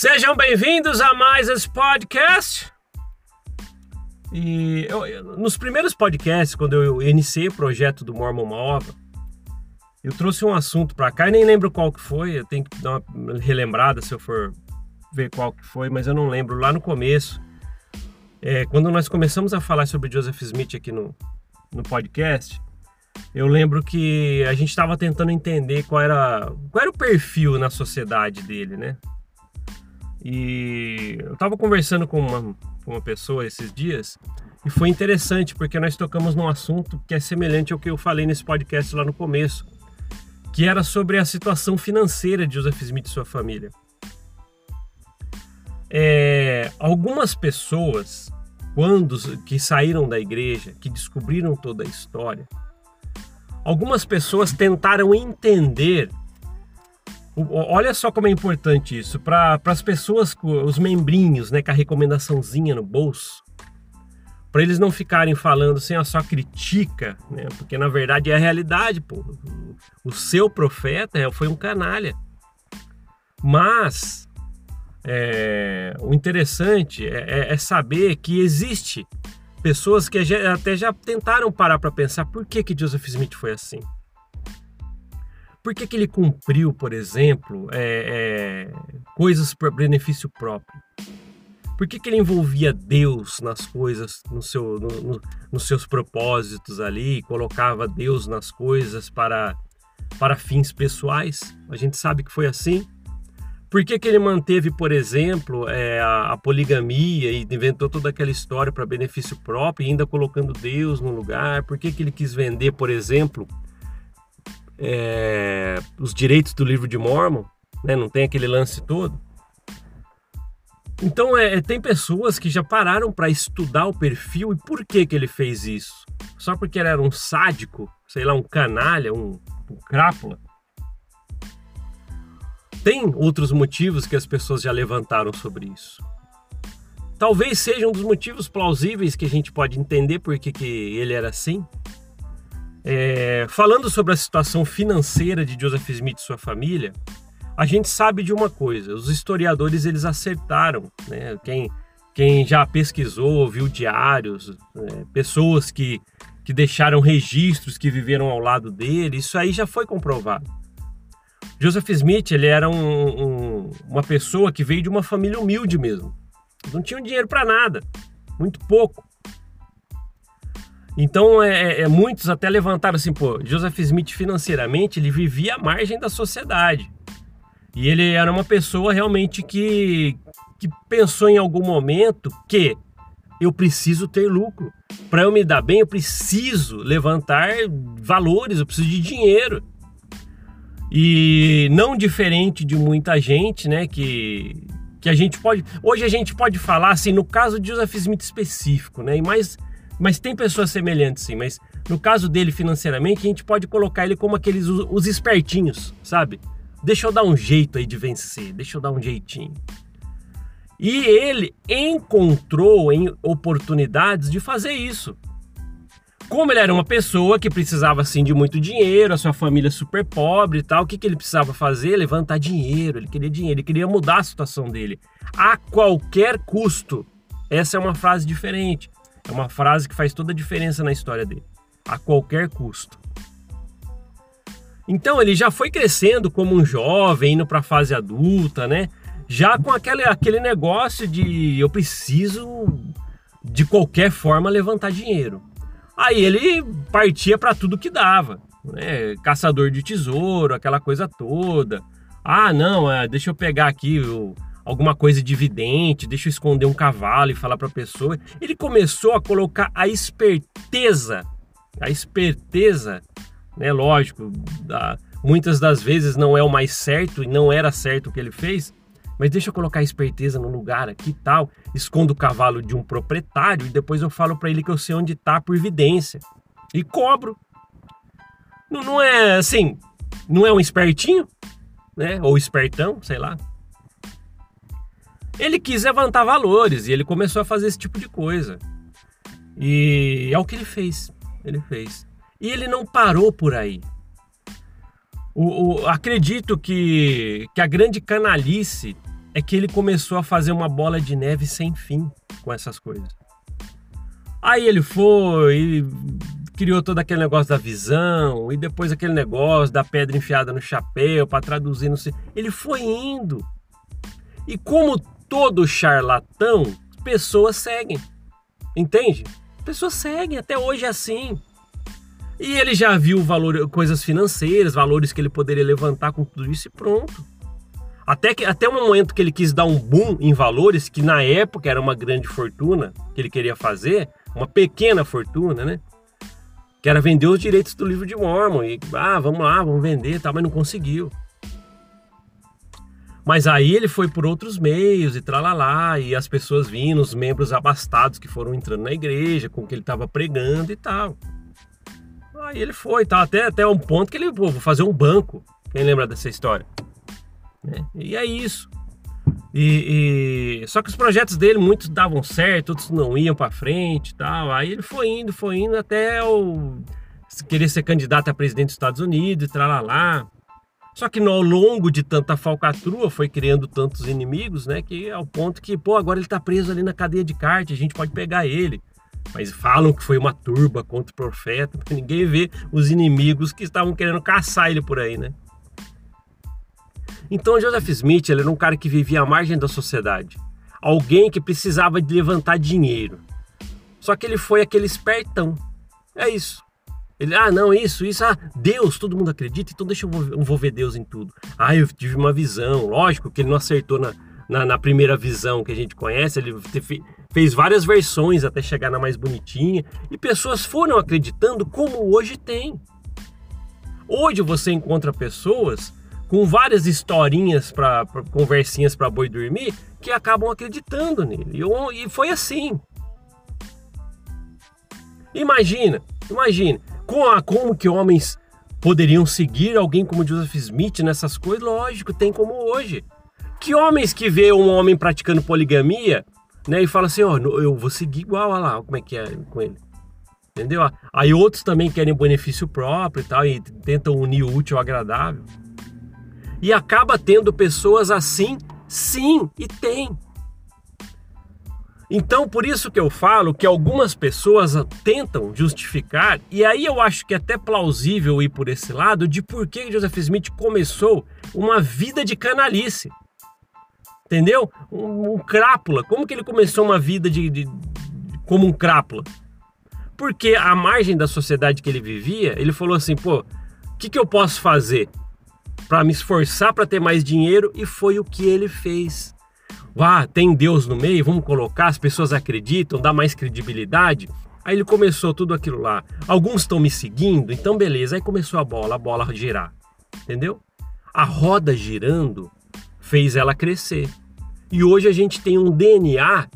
Sejam bem-vindos a mais esse podcast. E eu, eu, nos primeiros podcasts, quando eu iniciei o projeto do Mormon Ova, eu trouxe um assunto para cá e nem lembro qual que foi. Eu tenho que dar uma relembrada se eu for ver qual que foi, mas eu não lembro. Lá no começo, é, quando nós começamos a falar sobre Joseph Smith aqui no, no podcast, eu lembro que a gente estava tentando entender qual era, qual era o perfil na sociedade dele, né? E eu estava conversando com uma, com uma pessoa esses dias e foi interessante porque nós tocamos num assunto que é semelhante ao que eu falei nesse podcast lá no começo, que era sobre a situação financeira de Joseph Smith e sua família. É, algumas pessoas, quando que saíram da igreja, que descobriram toda a história, algumas pessoas tentaram entender Olha só como é importante isso. Para as pessoas, os membrinhos, né, com a recomendaçãozinha no bolso, para eles não ficarem falando assim, ó, só critica, né? Porque na verdade é a realidade, pô. O seu profeta é, foi um canalha. Mas é, o interessante é, é, é, saber que existe pessoas que até já tentaram parar para pensar por que que Joseph Smith foi assim. Por que, que ele cumpriu, por exemplo, é, é, coisas para benefício próprio? Por que, que ele envolvia Deus nas coisas, no seu, no, no, nos seus propósitos ali, colocava Deus nas coisas para, para fins pessoais? A gente sabe que foi assim. Por que, que ele manteve, por exemplo, é, a, a, poligamia e inventou toda aquela história para benefício próprio, ainda colocando Deus no lugar? Por que, que ele quis vender, por exemplo, é, os direitos do livro de Mormon, né? não tem aquele lance todo. Então é, tem pessoas que já pararam para estudar o perfil e por que, que ele fez isso. Só porque ele era um sádico, sei lá, um canalha, um, um crápula. Tem outros motivos que as pessoas já levantaram sobre isso. Talvez seja um dos motivos plausíveis que a gente pode entender por que, que ele era assim. É, falando sobre a situação financeira de Joseph Smith e sua família, a gente sabe de uma coisa: os historiadores eles acertaram, né? Quem, quem já pesquisou, viu diários, é, pessoas que, que deixaram registros, que viveram ao lado dele, isso aí já foi comprovado. Joseph Smith ele era um, um, uma pessoa que veio de uma família humilde mesmo. Não tinha dinheiro para nada, muito pouco. Então, é, é, é, muitos até levantaram assim, pô, Joseph Smith financeiramente, ele vivia à margem da sociedade. E ele era uma pessoa realmente que, que pensou em algum momento que eu preciso ter lucro. Para eu me dar bem, eu preciso levantar valores, eu preciso de dinheiro. E não diferente de muita gente, né, que que a gente pode, hoje a gente pode falar assim, no caso de Joseph Smith específico, né, e mais mas tem pessoas semelhantes sim, mas no caso dele financeiramente, a gente pode colocar ele como aqueles os espertinhos, sabe? Deixa eu dar um jeito aí de vencer, deixa eu dar um jeitinho. E ele encontrou em oportunidades de fazer isso. Como ele era uma pessoa que precisava assim de muito dinheiro, a sua família super pobre e tal, o que, que ele precisava fazer? Levantar dinheiro, ele queria dinheiro, ele queria mudar a situação dele a qualquer custo. Essa é uma frase diferente. É uma frase que faz toda a diferença na história dele. A qualquer custo. Então ele já foi crescendo como um jovem, indo para a fase adulta, né? Já com aquele, aquele negócio de eu preciso de qualquer forma levantar dinheiro. Aí ele partia para tudo que dava, né? Caçador de tesouro, aquela coisa toda. Ah, não, é, deixa eu pegar aqui o, alguma coisa dividente, deixa eu esconder um cavalo e falar para a pessoa. Ele começou a colocar a esperteza, a esperteza, né? Lógico, da, muitas das vezes não é o mais certo e não era certo o que ele fez, mas deixa eu colocar a esperteza no lugar aqui tal, escondo o cavalo de um proprietário e depois eu falo para ele que eu sei onde está por evidência e cobro. Não, não é assim, não é um espertinho, né? Ou espertão, sei lá. Ele quis levantar valores e ele começou a fazer esse tipo de coisa. E é o que ele fez. Ele fez. E ele não parou por aí. O, o, acredito que, que a grande canalice é que ele começou a fazer uma bola de neve sem fim com essas coisas. Aí ele foi e criou todo aquele negócio da visão e depois aquele negócio da pedra enfiada no chapéu para traduzir no ele foi indo. E como todo charlatão, pessoas seguem. Entende? Pessoas seguem, até hoje é assim. E ele já viu valor, coisas financeiras, valores que ele poderia levantar com tudo isso e pronto. Até, que, até o momento que ele quis dar um boom em valores, que na época era uma grande fortuna que ele queria fazer, uma pequena fortuna, né? Que era vender os direitos do livro de Mormon. E, ah, vamos lá, vamos vender, tá, mas não conseguiu. Mas aí ele foi por outros meios e tralalá, e as pessoas vindo, os membros abastados que foram entrando na igreja, com o que ele estava pregando e tal. Aí ele foi, tá? Até, até um ponto que ele, pô, vou fazer um banco. Quem lembra dessa história? É, e é isso. E, e, só que os projetos dele muitos davam certo, outros não iam para frente, tal. Aí ele foi indo, foi indo até o querer ser candidato a presidente dos Estados Unidos, e tralalá. Só que ao longo de tanta falcatrua foi criando tantos inimigos, né, que ao ponto que, pô, agora ele tá preso ali na cadeia de kart, a gente pode pegar ele. Mas falam que foi uma turba contra o profeta, porque ninguém vê os inimigos que estavam querendo caçar ele por aí, né? Então Joseph Smith ele era um cara que vivia à margem da sociedade, alguém que precisava de levantar dinheiro. Só que ele foi aquele espertão. É isso. Ele, ah, não, isso, isso, ah, Deus, todo mundo acredita, então deixa eu envolver Deus em tudo. Ah, eu tive uma visão, lógico que ele não acertou na, na, na primeira visão que a gente conhece, ele fez várias versões até chegar na mais bonitinha, e pessoas foram acreditando como hoje tem. Hoje você encontra pessoas com várias historinhas para conversinhas para boi dormir que acabam acreditando nele. E, e foi assim. Imagina, imagina com a, como que homens poderiam seguir alguém como Joseph Smith nessas coisas? Lógico, tem como hoje. Que homens que vê um homem praticando poligamia, né, e fala assim, ó, oh, eu vou seguir igual, olha lá, como é que é com ele. Entendeu? Aí outros também querem benefício próprio e tal, e tentam unir o útil ao agradável. E acaba tendo pessoas assim, sim, e tem. Então, por isso que eu falo que algumas pessoas tentam justificar, e aí eu acho que é até plausível ir por esse lado, de por que Joseph Smith começou uma vida de canalice. Entendeu? Um, um crápula. Como que ele começou uma vida de, de como um crápula? Porque a margem da sociedade que ele vivia, ele falou assim, pô, o que, que eu posso fazer? para me esforçar para ter mais dinheiro e foi o que ele fez. Ah, tem Deus no meio, vamos colocar, as pessoas acreditam, dá mais credibilidade. Aí ele começou tudo aquilo lá. Alguns estão me seguindo, então beleza. Aí começou a bola, a bola girar. Entendeu? A roda girando fez ela crescer. E hoje a gente tem um DNA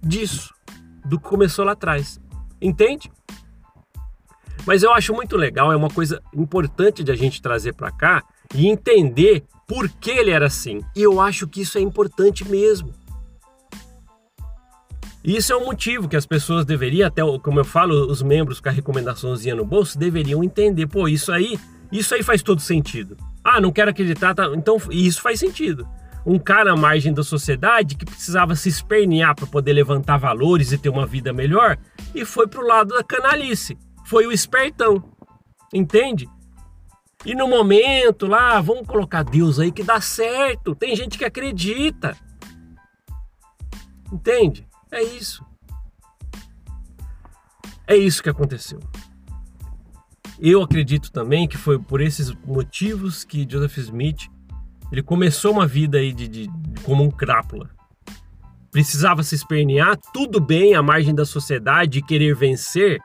disso, do que começou lá atrás. Entende? Mas eu acho muito legal, é uma coisa importante de a gente trazer para cá, e entender por que ele era assim. E eu acho que isso é importante mesmo. Isso é um motivo que as pessoas deveriam, até como eu falo, os membros com a recomendaçãozinha no bolso, deveriam entender. Pô, isso aí, isso aí faz todo sentido. Ah, não quero acreditar, tá, então isso faz sentido. Um cara à margem da sociedade que precisava se espernear para poder levantar valores e ter uma vida melhor e foi pro lado da canalice. Foi o espertão. Entende? E no momento lá, vamos colocar Deus aí que dá certo. Tem gente que acredita. Entende? É isso. É isso que aconteceu. Eu acredito também que foi por esses motivos que Joseph Smith ele começou uma vida aí de, de, de como um crápula. Precisava se espernear, tudo bem à margem da sociedade querer vencer.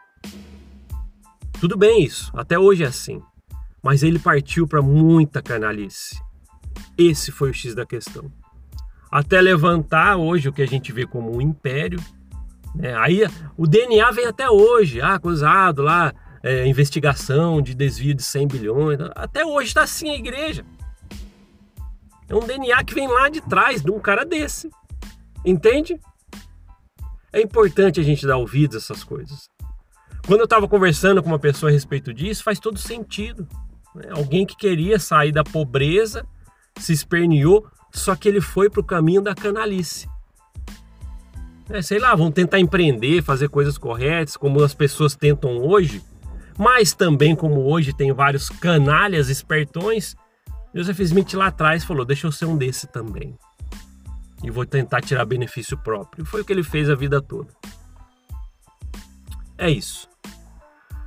Tudo bem isso, até hoje é assim mas ele partiu para muita canalice. Esse foi o X da questão. Até levantar hoje o que a gente vê como um império. Né? Aí o DNA vem até hoje, ah, acusado lá, é, investigação de desvio de 100 bilhões. Até hoje está assim a igreja. É um DNA que vem lá de trás de um cara desse. Entende? É importante a gente dar ouvidos a essas coisas. Quando eu estava conversando com uma pessoa a respeito disso, faz todo sentido. Né? Alguém que queria sair da pobreza, se esperneou, só que ele foi para o caminho da canalice. É, sei lá, vão tentar empreender, fazer coisas corretas, como as pessoas tentam hoje, mas também como hoje tem vários canalhas espertões, Joseph Smith lá atrás falou: deixa eu ser um desse também. E vou tentar tirar benefício próprio. Foi o que ele fez a vida toda. É isso.